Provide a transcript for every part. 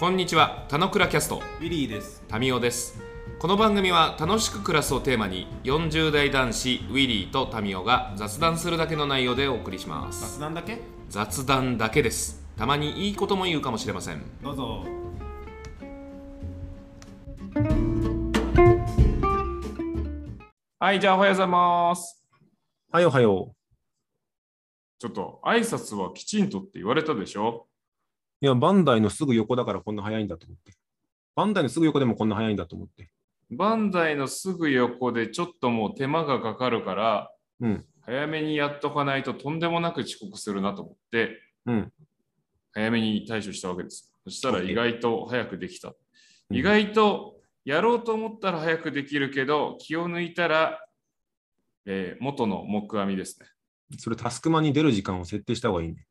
こんにちは、たのくらキャスト、ウィリーです。タミオです。この番組は楽しく暮らすをテーマに、40代男子ウィリーとタミオが雑談するだけの内容でお送りします。雑談だけ？雑談だけです。たまにいいことも言うかもしれません。どうぞ。はい、じゃあおはようございます。はい、おはよちょっと挨拶はきちんとって言われたでしょ？う。いや、バンダイのすぐ横だからこんな早いんだと思って。バンダイのすぐ横でもこんな早いんだと思って。バンダイのすぐ横でちょっともう手間がかかるから、うん早めにやっとかないととんでもなく遅刻するなと思って、うん。早めに対処したわけです。そしたら意外と早くできた。うん意外とやろうと思ったら早くできるけど、気を抜いたら、えー元の木阿弥ですね。それタスクマンに出る時間を設定した方がいいね。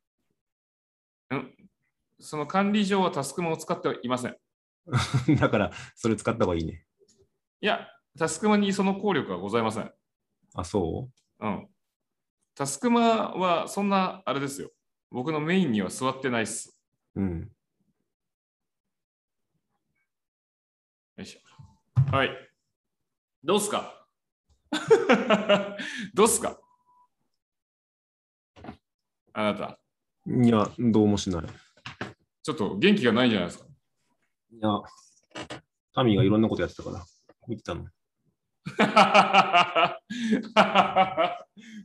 その管理上はタスクマンを使ってはいません。だから、それ使った方がいいね。いや、タスクマンにその効力はございません。あ、そう？ん。タスクマはそんな、あれですよ。僕のメインには座ってないっす。ううん。よいしょ。はい。どうっすか？どうっすか？あなた、いや、どうもしない。ちょっと元気がないんじゃないですか。いや、タミーがいろんなことやってたから、見てたの。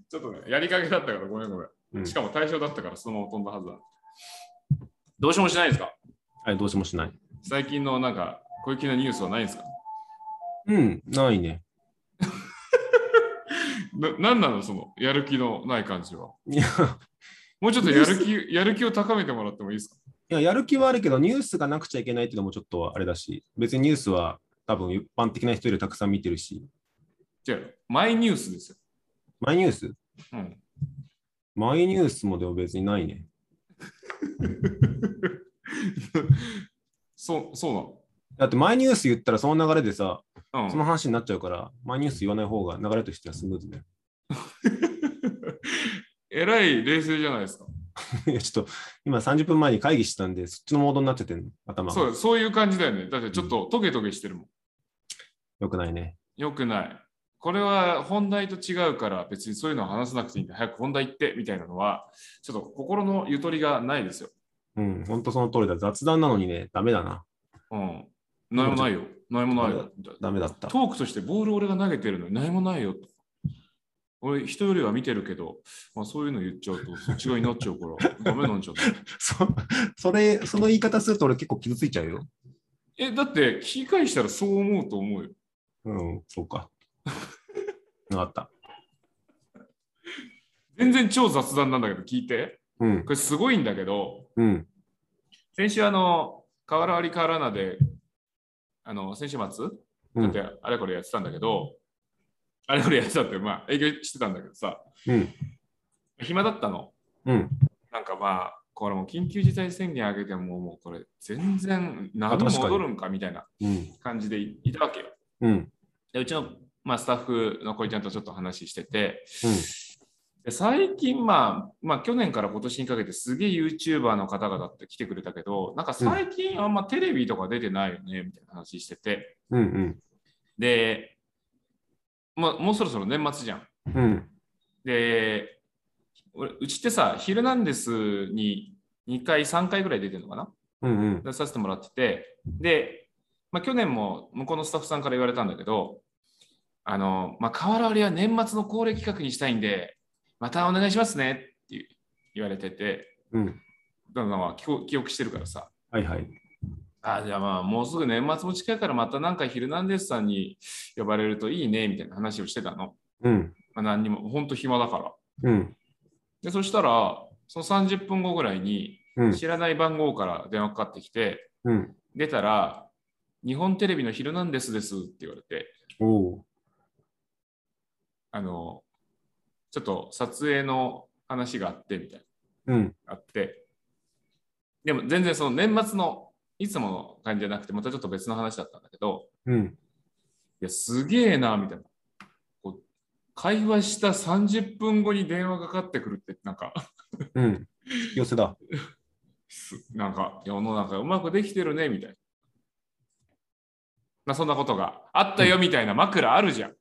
ちょっとね、やりかけだったからごめんごめん。うんしかも対象だったからそのまま飛んだはずだ。どうしようもしないですか？はい、どうしもしない。最近のなんか、小粋なニュースはないんですか？うん、ないね。ななんなの？そのやる気のない感じは。いや、もうちょっとやる気やる気を高めてもらってもいいですか？いややる気はあるけど、ニュースがなくちゃいけないっていうのもちょっとあれだし、別にニュースは多分一般的な人よりたくさん見てるし、違う、マイニュースですよ。マイニュース？うん、マイニュースもでも別にないね。そう、そだってマイニュース言ったらその流れでさ、うなの。うんその話になっちゃうから、マイニュース言わない方が流れとしてはスムーズだよ。えらい冷静じゃないですか。いや、ちょっと今30分前に会議してたんで、そっちのモードになっちゃってるの、頭が。そうそういう感じだよね。だってちょっとトゲトゲしてるもん。よくないね。よくない。これは本題と違うから別にそういうのは話さなくていいんで、早く本題行ってみたいなのは、ちょっと心のゆとりがないですよ。うん、ほんとその通りだ。雑談なのにね、ダメだな。うん。何もないよ。何もないよ。ダメだった。トークとしてボール俺が投げてるのに何もないよと。俺、人よりは見てるけど、まあ、そういうの言っちゃうとそっち側になっちゃうから、ダメなんじゃない？そそれ、その言い方すると俺結構傷ついちゃうよ。え、だって聞き返したらそう思うと思うよ。うん、そうか。わかった。全然超雑談なんだけど聞いて。うんこ、れすごいんだけど、うん、先週あの、河原割り河原菜で、あの、先週末うんだって、あれこれやってたんだけど、あれこれやってたって、まあ営業してたんだけどさ、うん、暇だったの。うん。なんかまあ、これもう緊急事態宣言上げても、もうこれ全然何も戻るんかみたいなうん、感じでいいたわけよ。うん、でうちの、まあ、スタッフの小井ちゃんとちょっと話してて、うん。で最近、まあ、まあ、去年から今年にかけてすげえ YouTuber の方々って来てくれたけど、なんか最近あんまテレビとか出てないよね、みたいな話してて、うん、うん、で、まあ、もうそろそろ年末じゃん。うん、で、俺うちってさ、ヒルナンデスに2回、3回ぐらい出てるのかな？うん、うん。出させてもらってて、で、まあ、去年も向こうのスタッフさんから言われたんだけど、あの、まあ、河原割りは年末の恒例企画にしたいんで、またお願いしますねって言われてて、うん。だから記憶してるからさ、はいはい。あじゃあまあもうすぐ年末も近いからまたなんかヒルナンデスさんに呼ばれるといいねみたいな話をしてたの。うん、まあ、何にも、本当暇だから。うん、で、そしたら、その30分後ぐらいにうん、知らない番号から電話かかってきて、うん。出たら、日本テレビのヒルナンデスですって言われて、おう。あの、ちょっと撮影の話があってみたいうん、な、あって、でも全然その年末のいつもの感じじゃなくて、またちょっと別の話だったんだけど、うん。いや、すげえな、みたいな。こう会話した30分後に電話がかかってくるって、なんか、うん。寄せだ。すなんか世の中うまくできてるねみたいな。まあ、そんなことがあったよみたいな枕あるじゃん。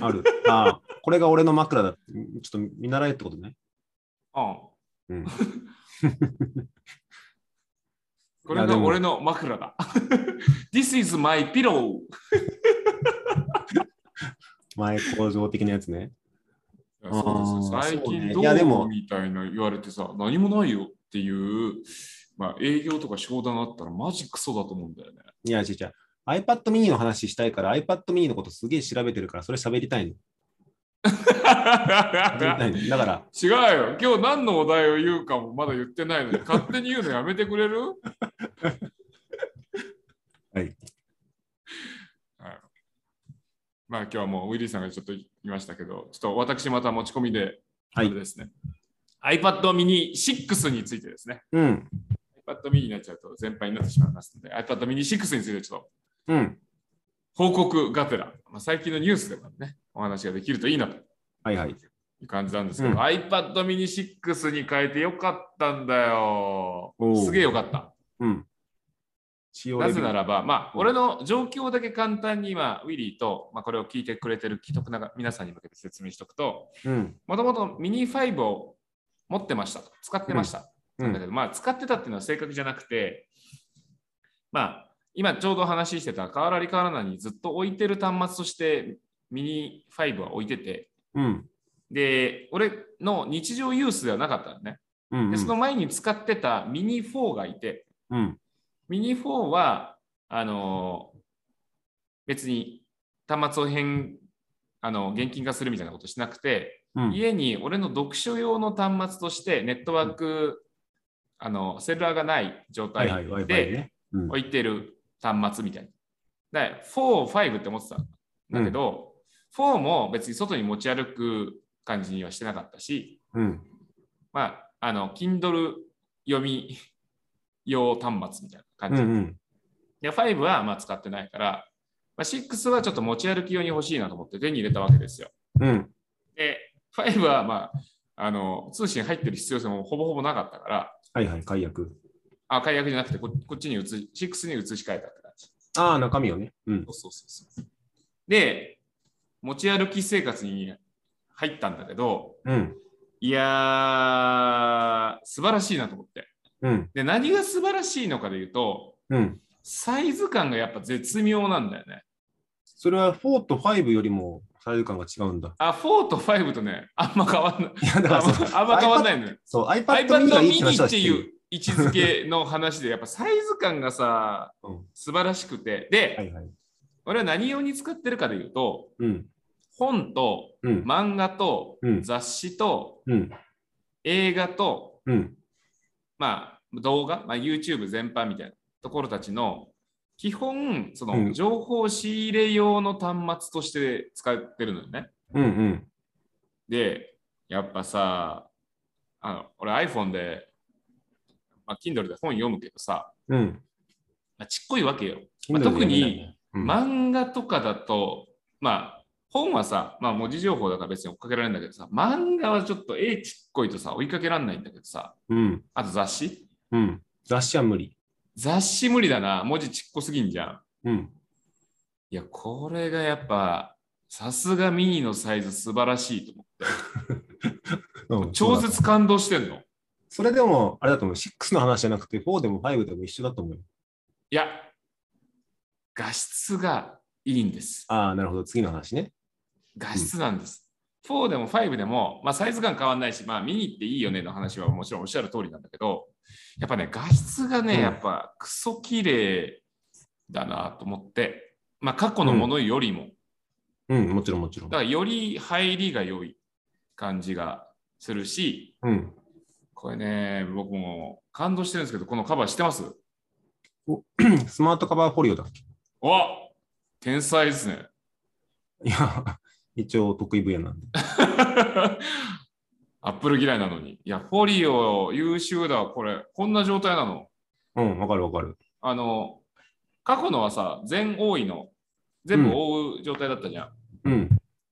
ある。ああ、これが俺の枕だ。ちょっと見習えってことね。うん。うん。これが俺の枕だ。This is my pillow. 前工場的なやつね。そうです最近どうみたいな言われてさ、何もないよっていう、まあ、営業とか商談あったらマジクソだと思うんだよね。いや、違う違う。iPad mini の話したいから、iPad mini のことすげえ調べてるから、それ喋りたいの。だから、違うよ。今日何のお題を言うかもまだ言ってないのに、勝手に言うのやめてくれる？はい。はいまあ今日はもうウィリーさんがちょっと言いましたけど、ちょっと私また持ち込みで、はいですね。iPad mini 6についてですね。うん。iPad mini になっちゃうと全般になってしまいますので、iPad mini 6についてちょっとうん。報告がてら、まあ、最近のニュースでもね、お話ができるといいなとはいはい。いう感じなんですけど、うん iPad mini 6に変えてよかったんだよすげえよかった。うん。なぜならば、まあ、うん俺の状況だけ簡単に今、ウィリーと、まあ、これを聞いてくれてる既得な皆さんに向けて説明しておくと、うん。もともとミニ5を持ってましたと、使ってました。うんだけど、まあ、使ってたっていうのは正確じゃなくて、まあ、今ちょうど話してた変わらり変わらないにずっと置いてる端末としてミニ5は置いてて、うん。で、俺の日常ユースではなかったのね。うん。で、その前に使ってたミニ4がいて、うん。ミニ4は、あの別に端末を変、あの現金化するみたいなことしなくて、うん。家に俺の読書用の端末としてネットワーク、あのセルラーがない状態で。置いてる端末みたいな。で、4、5って思ってたんだけど、4も別に外に持ち歩く感じにはしてなかったし、うん。まあ、あの、Kindle 読み用端末みたいな感じ。うん。うん。で、5はまあ使ってないから、まあ、6はちょっと持ち歩き用に欲しいなと思って手に入れたわけですよ。うん。で、5はまあ、あの、通信入ってる必要性もほぼほぼなかったから、はいはい、解約。あ、解約じゃなくてこ、こっちに移し、6に移し替えたって感じ。ああ、中身をね。うん。そうそうそうそう。で、持ち歩き生活に入ったんだけど、うん。いやー、素晴らしいなと思って。うん。で、何が素晴らしいのかで言うと、うん。サイズ感がやっぱ絶妙なんだよね。それは4と5よりもサイズ感が違うんだ。あ、4と5とね、あんま変わんない。いや、だからあんま変わんないのよ。そう、iPad mini っていう位置づけの話で、やっぱサイズ感がさ、うん素晴らしくて。で、はいはい。俺は何用に使ってるかで言うと、うん。本とうん。漫画とうん雑誌とうん。映画と、うん。まあ、動画、まあ、YouTube 全般みたいなところたちの基本、そうんの情報仕入れ用の端末として使ってるのよね。うん。うん。で、やっぱさ、あの俺 iPhone で、まあ、Kindle で本読むけどさ、うん。まあ、ちっこいわけよ。まあ特に漫画とかだと、まあ、本はさ、まあ、文字情報だから別に追っかけられるんだけどさ、漫画はちょっと絵ちっこいとさ、追いかけられないんだけどさ、うん。あと雑誌？うん。雑誌は無理。雑誌無理だな、文字ちっこすぎんじゃん。うん。いや、これがやっぱ、さすがミニのサイズ素晴らしいと思って、うん超絶感動してんの。それでも、あれだと思う。6の話じゃなくて、4でも5でも一緒だと思うよ。いや、画質がいいんです。ああ、なるほど。次の話ね。画質なんです。4でも5でも、まあ、サイズ感変わんないし、まあ、ミニっていいよねの話はもちろんおっしゃる通りなんだけど、やっぱね、画質がね、うんやっぱクソ綺麗だなと思って、まあ、過去のものよりも、うん、もちろんもちろんだか。らより入りが良い感じがするし、うん。これね、僕も感動してるんですけど、このカバー知ってます？スマートカバーフォリオだっけ？お天才ですね。いや、一応得意分野なんで。アップル嫌いなのに。いや、フォリオ優秀だ、これ。こんな状態なの。うん、わかるわかる。あの、過去のはさ、全覆いの、全部覆う状態だったじゃん。うん。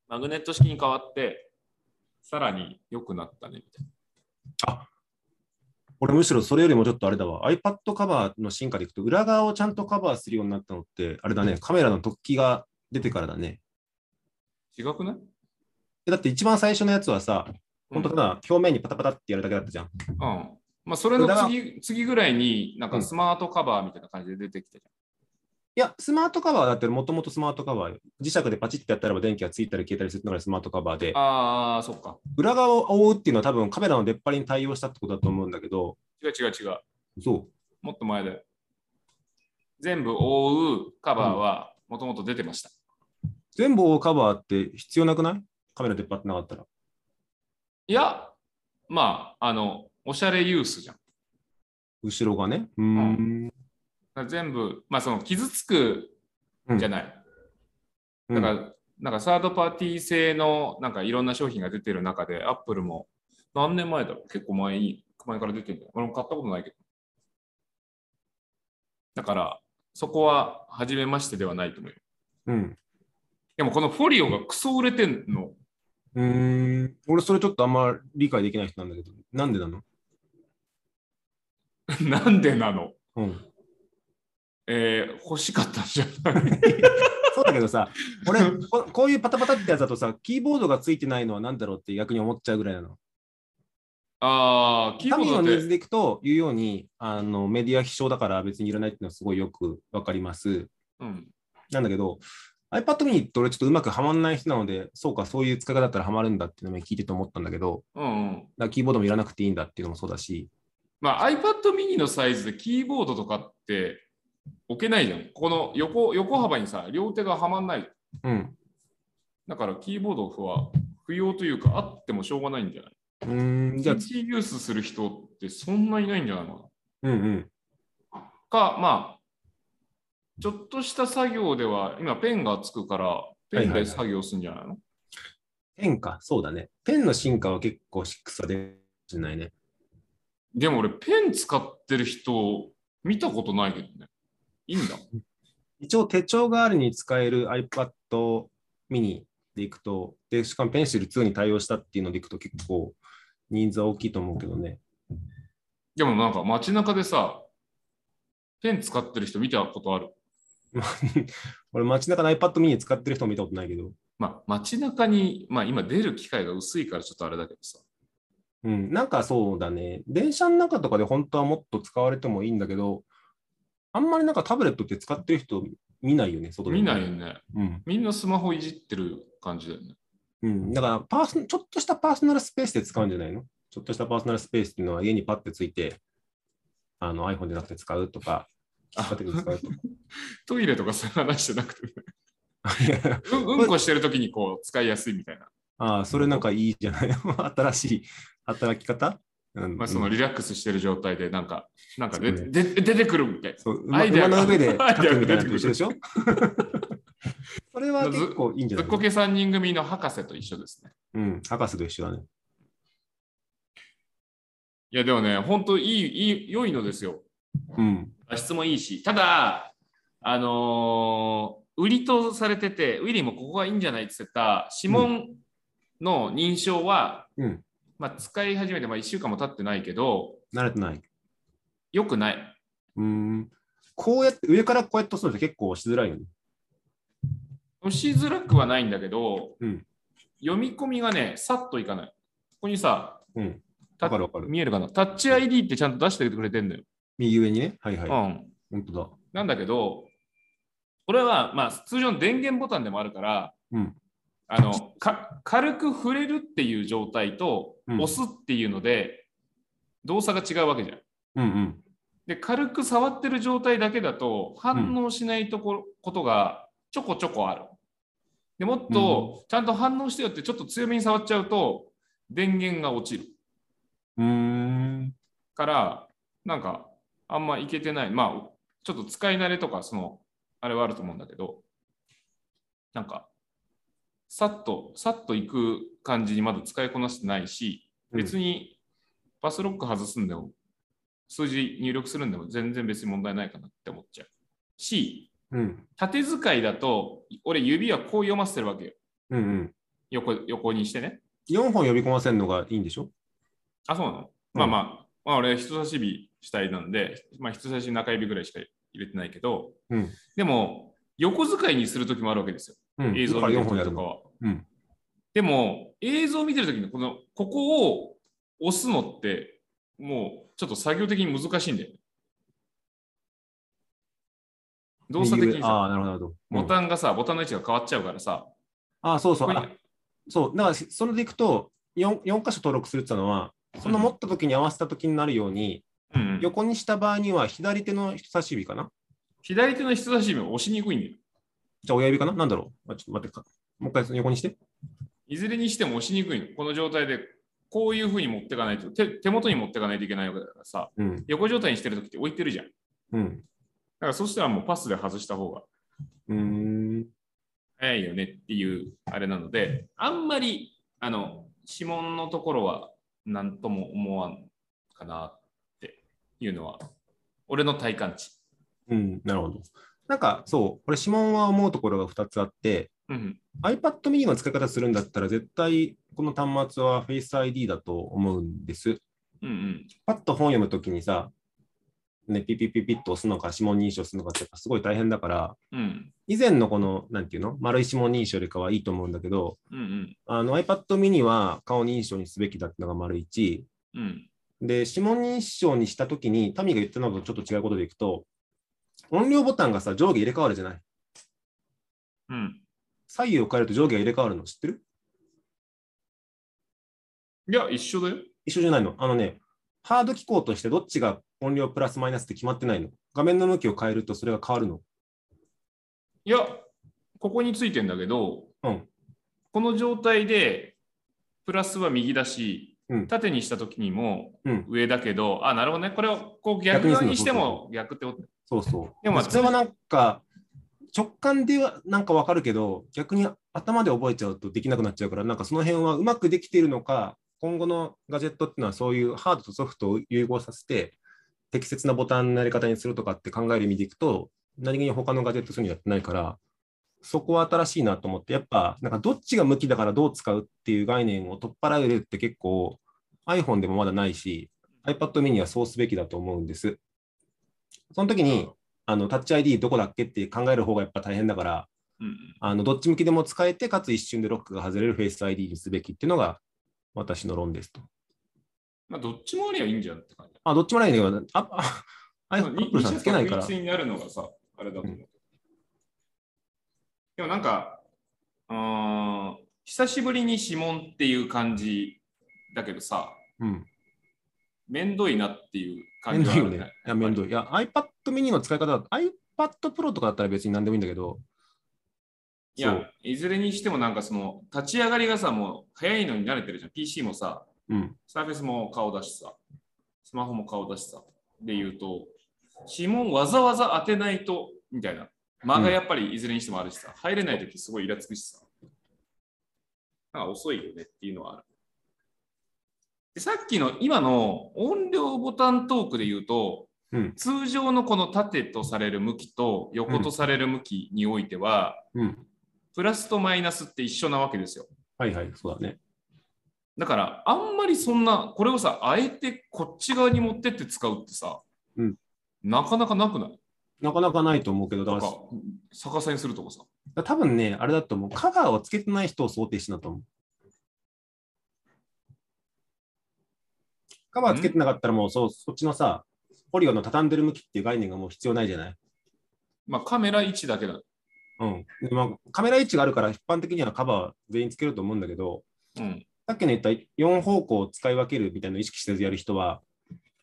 マグネット式に変わって、さらに良くなったね、みたい俺むしろそれよりもちょっとあれだわ。iPad カバーの進化でいくと、裏側をちゃんとカバーするようになったのって、あれだね、カメラの突起が出てからだね。違くない？えだって一番最初のやつはさ、うん本当ただ表面にパタパタってやるだけだったじゃん。うん。まあ、それの次次ぐらいに、なんうんかスマートカバーみたいな感じで出てきたじいや、スマートカバーだってもともとスマートカバーよ。磁石でパチッてやったらば電気がついたり消えたりするのがスマートカバーでああ、そっか。裏側を覆うっていうのは多分カメラの出っ張りに対応したってことだと思うんだけど、違う違う違う。そもっと前で。全部覆うカバーはもともと出てました。う。全部覆うカバーって必要なくない？カメラ出っ張ってなかったら。いや、まあ、あの、おしゃれユースじゃん。後ろがね。うーん。だから全部、まあ、その傷つくじゃない。うんだから、なんかサードパーティー製のなんかいろんな商品が出てる中で、アップルも何年前だろう？結構前に、前から出てるんだよ。俺も買ったことないけど。だから、そこは初めましてではないと思うよ。うん。でもこのフォリオがクソ売れてんの。うーん。俺それちょっとあんま理解できない人なんだけど、なんでなの？なんでなの？うん。えー欲しかったんじゃない？そうだけどさ、俺こ、こういうパタパタってやつだとさ、キーボードがついてないのは何だろうって逆に思っちゃうぐらいなの。ああ、キータボードだって。のニーズでいくと、いうようにあのメディア希少だから別にいらないっていうのはすごいよくわかります。うん、なんだけど、iPad mini って俺ちょっとうまくはまんない人なので、そうか、そういう使い方だったらはまるんだっていうのも聞いてて思ったんだけど、うん、うん。だからキーボードもいらなくていいんだっていうのもそうだし、まあ iPad mini のサイズでキーボードとかって置けないじゃん。この横横幅にさ、両手がはまんない。うん。だからキーボードは不要というか、あってもしょうがないんじゃない？うーん、じゃあ、PC ユースする人ってそんないないんじゃないかうんうん。な。か、まあ、ちょっとした作業では、今ペンがつくから、ペンで作業するんじゃないの、ペンか、そうだね。ペンの進化は結構6は出るかもしれないね。ででも俺、ペン使ってる人見たことないけどね。いいんだ。一応手帳代わりに使える iPad mini でいくと、で、しかもペンシル2に対応したっていうのでいくと結構人数は大きいと思うけどね。でもなんか街中でさ、ペン使ってる人見たことある？俺街中の iPad mini 使ってる人も見たことないけど、まあ街中に、まあ今出る機会が薄いからちょっとあれだけどさ。うん、なんかそうだね。電車の中とかで本当はもっと使われてもいいんだけど、あんまりなんかタブレットって使ってる人見ないよね、外で。見ないよ。ね。うん。みんなスマホいじってる感じだよね。うん。だからパーソ、ちょっとしたパーソナルスペースで使うんじゃないの？ちょっとしたパーソナルスペースっていうのは家にパッてついて、あの iPhone じゃなくて使うとか、使うとか。トイレとかそういう話じゃなくて、ね、うんうんこしてるときにこう使いやすいみたいな。ああ、それなんかいいじゃない？新しい働き方、うんまあそのリラックスしてる状態でなんか、なんかでねで出てくるみたいな。アイデアの上で アイデアが書くみたいなのと一緒でしょ？それは結構いいんじゃない？ずっこけ3人組の博士と一緒ですね。うん、博士と一緒だね。いやでもね、本当いい、いい、良いのですよ。うん。画質もいいし、ただ、あのー売りとされてて、ウィリーもここがいいんじゃないって言ってた指紋の認証は、うん。まあ、使い始めてまあ1週間も経ってないけど、慣れてない。良くない。うん。こうやって、上からこうやって押すのって結構押しづらいよね。押しづらくはないんだけど、うん読み込みがね、さっといかない。ここにさ、うん。かるわかる。見えるかな？タッチ ID ってちゃんと出してくれてんのよ。右上にね。はいはい。うん。本当だ。なんだけど、これは、まあ、通常の電源ボタンでもあるから、うん。あのか軽く触れるっていう状態と、うん押すっていうので、動作が違うわけじゃん。うんうん。で、軽く触ってる状態だけだと、反応しないところ、ことがちょこちょこある。でもっと、ちゃんと反応してよって、ちょっと強めに触っちゃうと、電源が落ちる。うーん。から、なんか、あんまいけてない。まあ、ちょっと使い慣れとか、その、あれはあると思うんだけど、なんか、さっと、さっといく感じにまだ使いこなしてないし、別にパスロック外すんでも、数字入力するんでも全然別に問題ないかなって思っちゃう。し、うん。縦使いだと、俺指はこう読ませてるわけよ。うんうん。横横にしてね。4本呼び込ませるのがいいんでしょ？あ、そうなの、うんまあまあ、まあ、俺、人差し指主体なんで、まあ、人差し指中指ぐらいしか入れてないけど、うん。でも、横使いにするときもあるわけですよ。うん。映像だから4を見てる本やるの。ときとかは。うん。でも、映像を見てるときに、この、ここを押すのって、もう、ちょっと作業的に難しいんだよね。動作的にさ、ああ、なるほどなるほど。ボン。タンがさ、ボタンの位置が変わっちゃうからさ、ああ、そうそう。これあそう。だから、それでいくと4、4箇所登録するってのは、その持った時に合わせた時になるように、うんうん横にした場合には左手の人差し指かな？左手の人差し指を押しにくいんだよ。じゃあ親指かな？なんだろう？あちょっと待ってか。もう一回横にして。いずれにしても押しにくいの。この状態で、こういうふうに持っていかないと手、手元に持っていかないといけないわけだからさ、うん。横状態にしてるときって置いてるじゃん。だうん。からそしたらもうパスで外した方がうーん。早いよねっていうあれなので、あんまり、あの、指紋のところは何とも思わんかなっていうのは、俺の体感値。うん。なるほど。なんか、そう。これ指紋は思うところが2つあって、うん。iPad mini の使い方するんだったら、絶対この端末は Face ID だと思うんです。うんうん。パッと本読むときにさ、ね、ピピピピッと押すのか、指紋認証するのかってやっぱすごい大変だから、うん。以前のこの、なんていうの、丸い指紋認証よりかはいいと思うんだけど、うんうん。あの iPad mini は顔認証にすべきだってのが丸1。うん。で、指紋認証にしたときに、タミが言ったのとちょっと違うことでいくと、音量ボタンがさ、上下入れ替わるじゃない？うん。左右を変えると上下が入れ替わるの知ってる？いや、一緒だよ。一緒じゃないの？あのね、ハード機構としてどっちが音量プラスマイナスって決まってないの？画面の向きを変えるとそれが変わるの？いや、ここについてんだけど、うんこの状態で、プラスは右だし、うん縦にしたときにもうん。上だけど、あ、なるほどね。これをこう逆逆にしても逆ってことね。そうそう。でもまあ普通はなんか、直感ではなんかわかるけど、逆に頭で覚えちゃうとできなくなっちゃうから、なんかその辺はうまくできているのか、今後のガジェットっていうのはそういうハードとソフトを融合させて、適切なボタンのやり方にするとかって考える意味でいくと、何気に他のガジェットするにやってないから、そこは新しいなと思って、やっぱ、なんかどっちが向きだからどう使うっていう概念を取っ払えるって結構 iPhone でもまだないし、iPad mini はそうすべきだと思うんです。その時に、あのタッチ ID どこだっけって考える方がやっぱ大変だから、うんうんあのどっち向きでも使えて、かつ一瞬でロックが外れる Face ID にすべきっていうのが私の論ですと。まあ、どっちもありゃいいんじゃんって感じ。あ、どっちもないんだけど、あ、あ、あ、Apple さんつけないからになるのがさ、あれだと思う。でもなんか、うーん、久しぶりに指紋っていう感じだけどさ、うん。めんどいなっていう感じはあるどいよね。いや、めんどい。いや、iPad mini の使い方だと、iPad Pro とかだったら別に何でもいいんだけど、いやいずれにしてもなんかその立ち上がりがさ、もう早いのに慣れてるじゃん。PC もさ、うん。サーフェスも顔だしさ、スマホも顔だしさ。で言うと、指紋わざわざ当てないと、みたいな。間がやっぱりいずれにしてもあるしさ、入れないときすごいイラつくしさ。なんか遅いよねっていうのはある。でさっきの今の音量ボタントークで言うと、うん通常のこの縦とされる向きと横とされる向きにおいては、うん。プラスとマイナスって一緒なわけですよ。はいはい、そうだね。だから、あんまりそんな、これをさ、あえてこっち側に持ってって使うってさ、うんなかなかなくない？なかなかないと思うけど、だかか、逆さにするとかさ。ら多分ね、あれだと思う。カバーをつけてない人を想定してんだと思う。カバーつけてなかったらもうそうそっちのさ、ポリゴンの畳んでる向きっていう概念がもう必要ないじゃない？まあ、カメラ位置だけだ。うん。でまあ、カメラ位置があるから一般的にはカバーは全員つけると思うんだけど、うん。さっきの言った4方向を使い分けるみたいなのを意識してやる人は、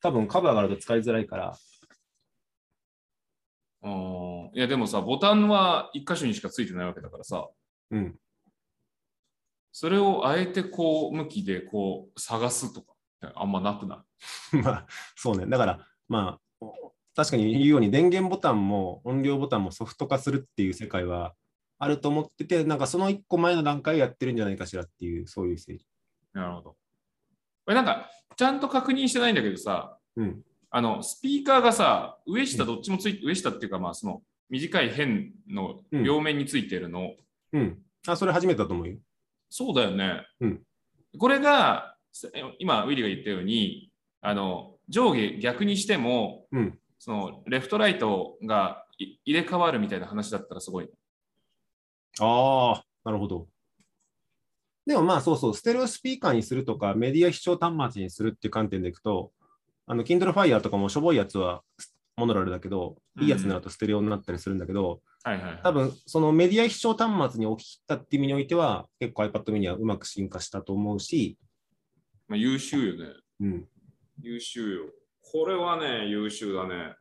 多分カバーがあると使いづらいから、うんいや、でもさ、ボタンは1箇所にしかついてないわけだからさ、うん。それをあえてこう、向きでこう、探すとか、あんまなくない？まあ、そうね。だから、まあ、確かに言うように電源ボタンも音量ボタンもソフト化するっていう世界はあると思ってて、なんかその一個前の段階をやってるんじゃないかしらっていう、そういう政治。なるほど。これなんか、ちゃんと確認してないんだけどさ、うん。あの、スピーカーがさ、上下どっちもついて、上下っていうか、まあ、その、短い辺の両面についてるの、うん。あ、それ初めてだと思うよ。そうだよね。うんこれが、せ今、ウィリーが言ったように、あの、上下逆にしても、うん。そのレフトライトがい入れ替わるみたいな話だったらすごい。ああ、なるほど。でもまあそうそう、ステレオスピーカーにするとか、メディア視聴端末にするっていう観点でいくと、あの、Kindle Fire とかもしょぼいやつはモノラルだけど、いいやつになるとステレオになったりするんだけど、はいはい、はい。多分そのメディア視聴端末に置き切ったっていう意味においては、結構 iPad mini はうまく進化したと思うし、まあ、優秀よね。うん。優秀よ。これはね、優秀だね。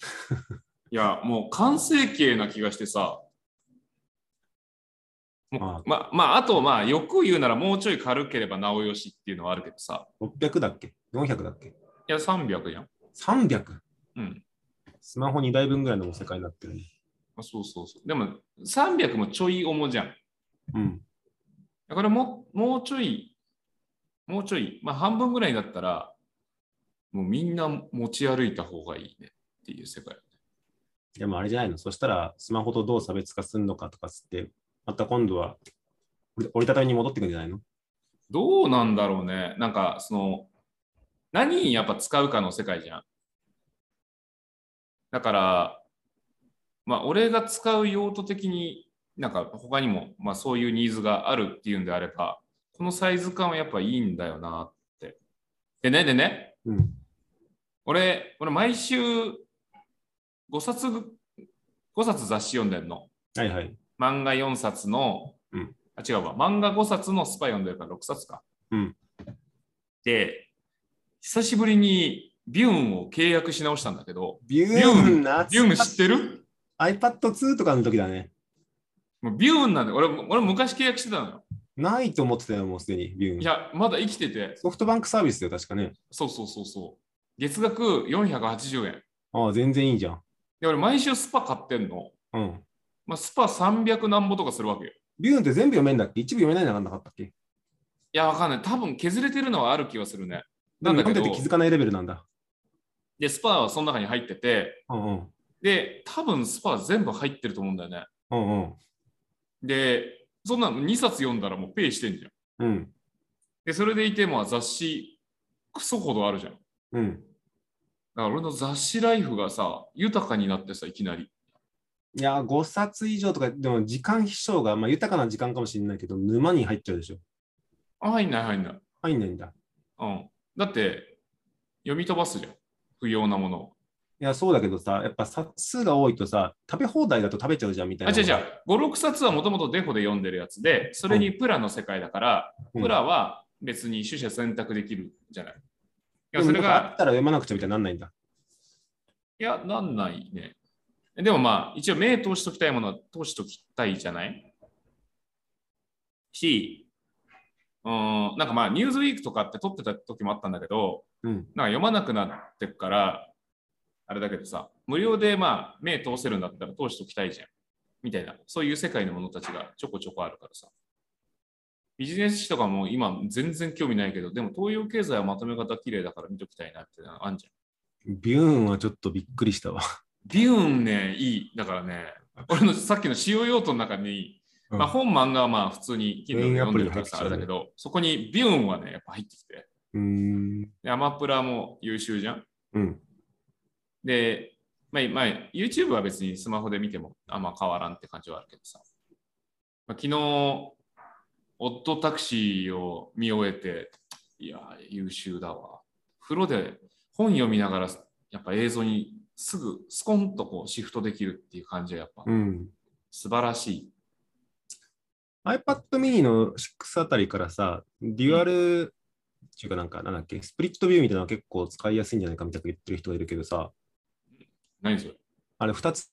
いや、もう完成形な気がしてさ。ああままあ、あと、まあ、よく言うならもうちょい軽ければなおよしっていうのはあるけどさ。600だっけ ?400 だっけ？いや、300じゃん。?300! うん。スマホ2台分ぐらいの世界になってるね。あそうそうそう。でも、300もちょい重じゃん。うん。だからもう、もうちょい、もうちょい、まあ、半分ぐらいだったら、もうみんな持ち歩いた方がいいねっていう世界。でもあれじゃないの？そしたらスマホとどう差別化するのかとかつって、また今度は折りたたみに戻ってくるんじゃないの？どうなんだろうね。なんか、その、何にやっぱ使うかの世界じゃん。だから、まあ、俺が使う用途的になんか他にも、まあ、そういうニーズがあるっていうんであれば、このサイズ感はやっぱいいんだよなって。でね、でね、うん。俺、俺毎週5冊、5冊雑誌読んでんの。はいはい。漫画4冊の、うんあ、違うわ、漫画5冊のスパ読んでるから6冊か。うんで、久しぶりにビューンを契約し直したんだけど、ビューン、ビューン知ってる ?iPad2 とかの時だね。もうビューンなんで、俺、俺昔契約してたのよ。ないと思ってたよ、もうすでに、ビューン。いや、まだ生きてて、ソフトバンクサービスだよ、確かね。そうそうそうそう。月額480円。ああ、全然いいじゃん。で、俺毎週 SPA 買ってんの。うん。まあ、 SPA 300何ぼとかするわけよ。ビューンって全部読めんだっけ？一部読めないのなかったっけ？いや、わかんない。多分削れてるのはある気はするね。でもなんだけど読んでて気づかないレベルなんだ。で、 SPA はその中に入ってて、うんうん。で、多分 SPA 全部入ってると思うんだよね。うんうん。で、そんなの2冊読んだらもうペイしてんじゃん。うん。で、それでいても雑誌、クソほどあるじゃん。だかうん。ら俺の雑誌ライフがさ、豊かになってさ、いきなり。いや、5冊以上とか、でも時間秘書が、まあ、豊かな時間かもしれないけど、沼に入っちゃうでしょ。あ、入んない入んない。入んないんだ。うん。だって、読み飛ばすじゃん。不要なものを。いや、そうだけどさ、やっぱ冊数が多いとさ、食べ放題だと食べちゃうじゃんみたいあ、な。違う違う。5、6冊はもともとデフォで読んでるやつで、それにプラの世界だから、うんプラは別に取捨選択できるじゃない。いでや、それもなんかあっが、たら読まなくちゃみたいになんないんだ。いや、なんないね。でもまあ、一応目通しときたいものは通しときたいじゃない？し、うーん、なんかまあ、ニューズウィークとかって撮ってた時もあったんだけど、うん。なんか読まなくなってくから、あれだけどさ、無料でまあ、目通せるんだったら通しときたいじゃん。みたいな、そういう世界のものたちがちょこちょこあるからさ。ビジネス誌とかも今全然興味ないけど、でも東洋経済はまとめ方綺麗だから見ときたいなってのあんじゃん。ビューンはちょっとびっくりしたわ。ビューンね、いい。だからね、俺のさっきの使用用途の中に、うんまあ、本漫画はまあ普通にンア読んでるからさ、あれだけど、そこにビューンはね、やっぱ入ってきて。うーん。で、アマプラも優秀じゃん。うん。で、まあ、まあ、YouTube は別にスマホで見てもあんま変わらんって感じはあるけどさ。まあ、昨日、オットタクシーを見終えて、いやー、優秀だわ。風呂で本読みながら、やっぱ映像にすぐスコンとこうシフトできるっていう感じはやっぱうん。素晴らしい。iPad mini の6あたりからさ、デュアル、っていうかなんか、なんだっけ、スプリットビューみたいなのが結構使いやすいんじゃないかみたいな言ってる人がいるけどさ、何それ？あれ2つ。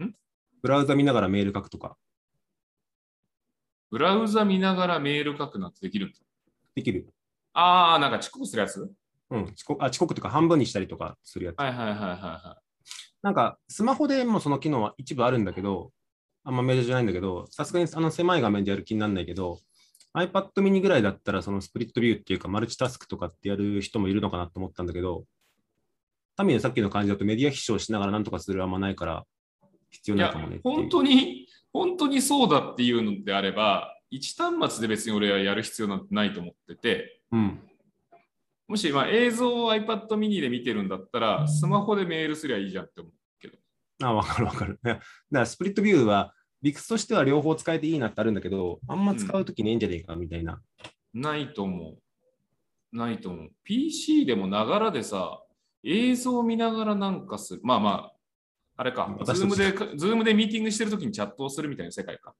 ん？ブラウザ見ながらメール書くとか、ブラウザ見ながらメール書くなんてできるんだ。できる。ああ、なんか遅刻するやつ？うん、遅刻あ遅刻というか半分にしたりとかするやつ。はいはいはいはいはなんか、スマホでもその機能は一部あるんだけど、あんまメジャーじゃないんだけど、さすがにあの狭い画面でやる気にならないけど、iPad mini ぐらいだったら、そのスプリットビューっていうか、マルチタスクとかってやる人もいるのかなと思ったんだけど、タミのさっきの感じだとメディア秘書をしながらなんとかするあんまないから、必要ないかもねいう。本当に、本当にそうだっていうのであれば、1端末で別に俺はやる必要なんてないと思ってて、うん。もしまあ映像を iPad mini で見てるんだったら、スマホでメールすりゃいいじゃんって思うけど。あ、わかるわかる。だからスプリットビューは、理屈としては両方使えていいなってあるんだけど、あんま使うときねえんじゃねえかみたいな。ないと思う。ないと思う。PC でもながらでさ、映像を見ながらなんかする。まあまあ、あれか。 Zoom で、 Zoom でミーティングしてるときにチャットをするみたいな世界か。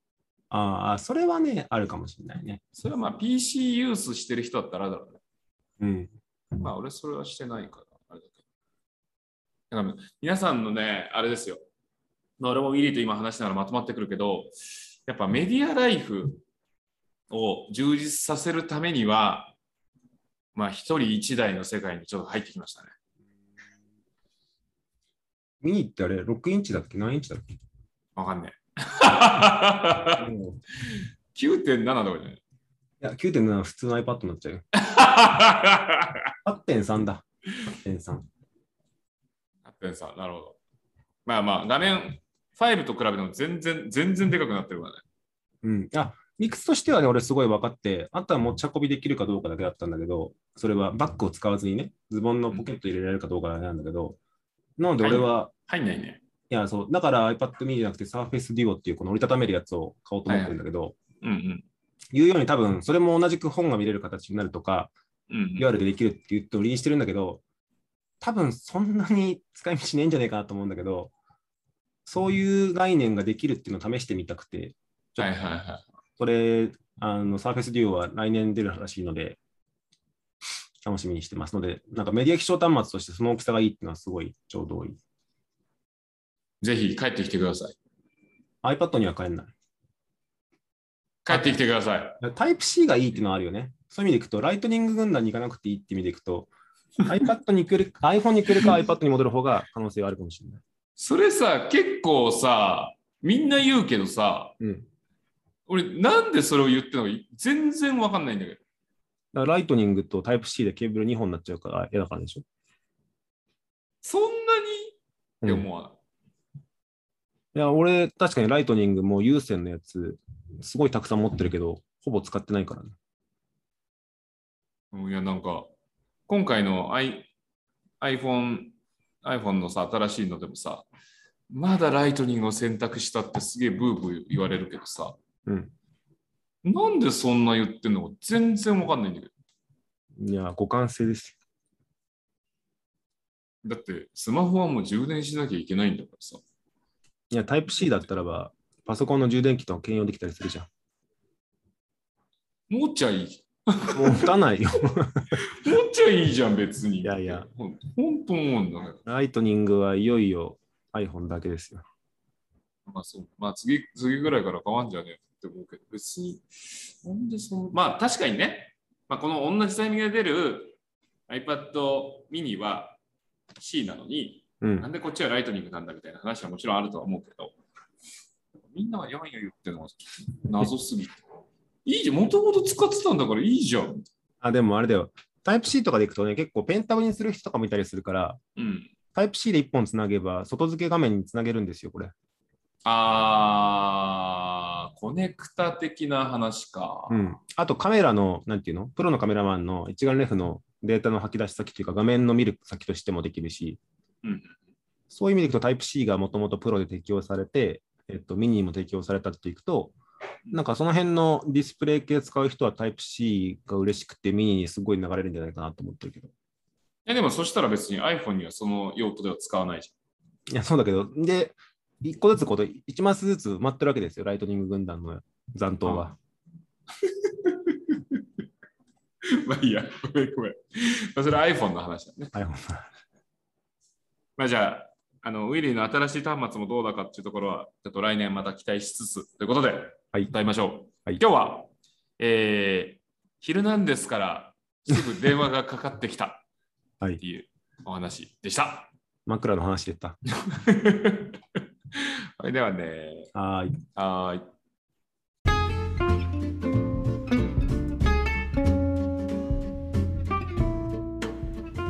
ああ、それはね、あるかもしれないね。それはまあ PC ユースしてる人だったらだろうね。うん。まあ俺それはしてないから、あれだけど。だから皆さんのね、あれですよ。まあ俺もウィリーと今話しながらまとまってくるけど、やっぱメディアライフを充実させるためには、まあ一人一台の世界にちょっと入ってきましたね。ミニってあれ、6インチだっけ？何インチだっけ？わかんねえ。い9.7とかじゃない？や、9.7は普通の iPad になっちゃうよ。8.3だ。8.3。8.3、なるほど。まあまあ、画面5と比べても全然、全然でかくなってるからね。うん。あ、理屈としてはね、俺すごい分かって、あとは持ち運びできるかどうかだけだったんだけど、それはバッグを使わずにね、ズボンのポケット入れられるかどうかだけなんだけど、なので俺は、入んないね。いや、そう、だから iPad mini じゃなくて Surface Duo っていうこの折りたためるやつを買おうと思ってるんだけど、うんうん。いうように多分、それも同じく本が見れる形になるとか、うんうん、UR でできるって言って売りにしてるんだけど、多分そんなに使い道ねえんじゃねえかなと思うんだけど、そういう概念ができるっていうのを試してみたくて、ちょっとはいはいはい。それ、あの、サーフェスデュオは来年出るらしいので、楽しみにしてますので、なんかメディア気象端末としてその大きさがいいっていうのはすごいちょうどいい。ぜひ帰ってきてください。iPad には買えない。帰ってきてください。タイプ C がいいっていうのはあるよね。そういう意味でいくと、ライトニング軍団に行かなくていいって意味でいくと、iPad に来る、iPhone に来るか iPad に戻る方が可能性があるかもしれない。それさ、結構さ、みんな言うけどさ、うん。俺なんでそれを言ってるのか全然わかんないんだけど。だからライトニングとタイプ C でケーブル2本になっちゃうから嫌だからでしょ？そんなに？って思わない？いや、俺、確かにライトニングも有線のやつ、すごいたくさん持ってるけど、ほぼ使ってないからね。うんいや、なんか、今回の I iPhone、iPhone のさ、新しいのでもさ、まだライトニングを選択したってすげえブーブー言われるけどさ、うん。なんでそんな言ってんのか全然わかんないんだけど。いや、互換性ですだって、スマホはもう充電しなきゃいけないんだからさ。よ。いや、タイプ C だったらば、パソコンの充電器と兼用できたりするじゃん。持っちゃいい。もう持たないよ。持っちゃいいじゃん、別に。いやいや。ほんほんと思うんだけど。ライトニングはいよいよ iPhone だけですよ。まあそう。まあ次、次ぐらいから変わんじゃねえって思うけど、別に、なんでその、まあ確かにね、まあ、この同じタイミングで出る iPad mini は C なのに、うんなんでこっちはライトニングなんだみたいな話はもちろんあるとは思うけど、みんながやんや言ってるのが謎すぎて。いいじゃん、もともと使ってたんだからいいじゃん。あ、でもあれだよ。タイプ C とかでいくとね、結構ペンタブにする人とかもいたりするから、うん。タイプ C で1本つなげば、外付け画面につなげるんですよ、これ。あー、コネクタ的な話か。うん。あとカメラの、なんていうの？プロのカメラマンの一眼レフのデータの吐き出し先というか、画面の見る先としてもできるし、うんそういう意味でいくとタイプ C がもともとプロで適用されて、えっと、ミニにも適用されたっていくと、なんかその辺のディスプレイ系使う人はタイプ C が嬉しくてミニにすごい流れるんじゃないかなと思ってるけど。えでもそしたら別に iPhone にはその用途では使わないじいや、そうだけど、で、一個ずつこと、一マスずつ埋まってるわけですよ、ライトニング軍団の残党は。ゃん。まあいいや、ごめんごめん。まあ、それは iPhone の話だね。iPhone まあじゃあ、あのウィリーの新しい端末もどうだかっていうところは、ちょっと来年また期待しつつということで、はい歌いましょう。はい今日は、えー、ヒルナンデスからすぐ電話がかかってきた はいっていうお話でした。枕の話でした。はい、ではね、はーい。はーい。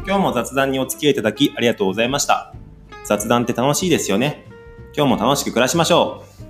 今日も雑談にお付き合いいただきありがとうございました。雑談って楽しいですよね。今日も楽しく暮らしましょう。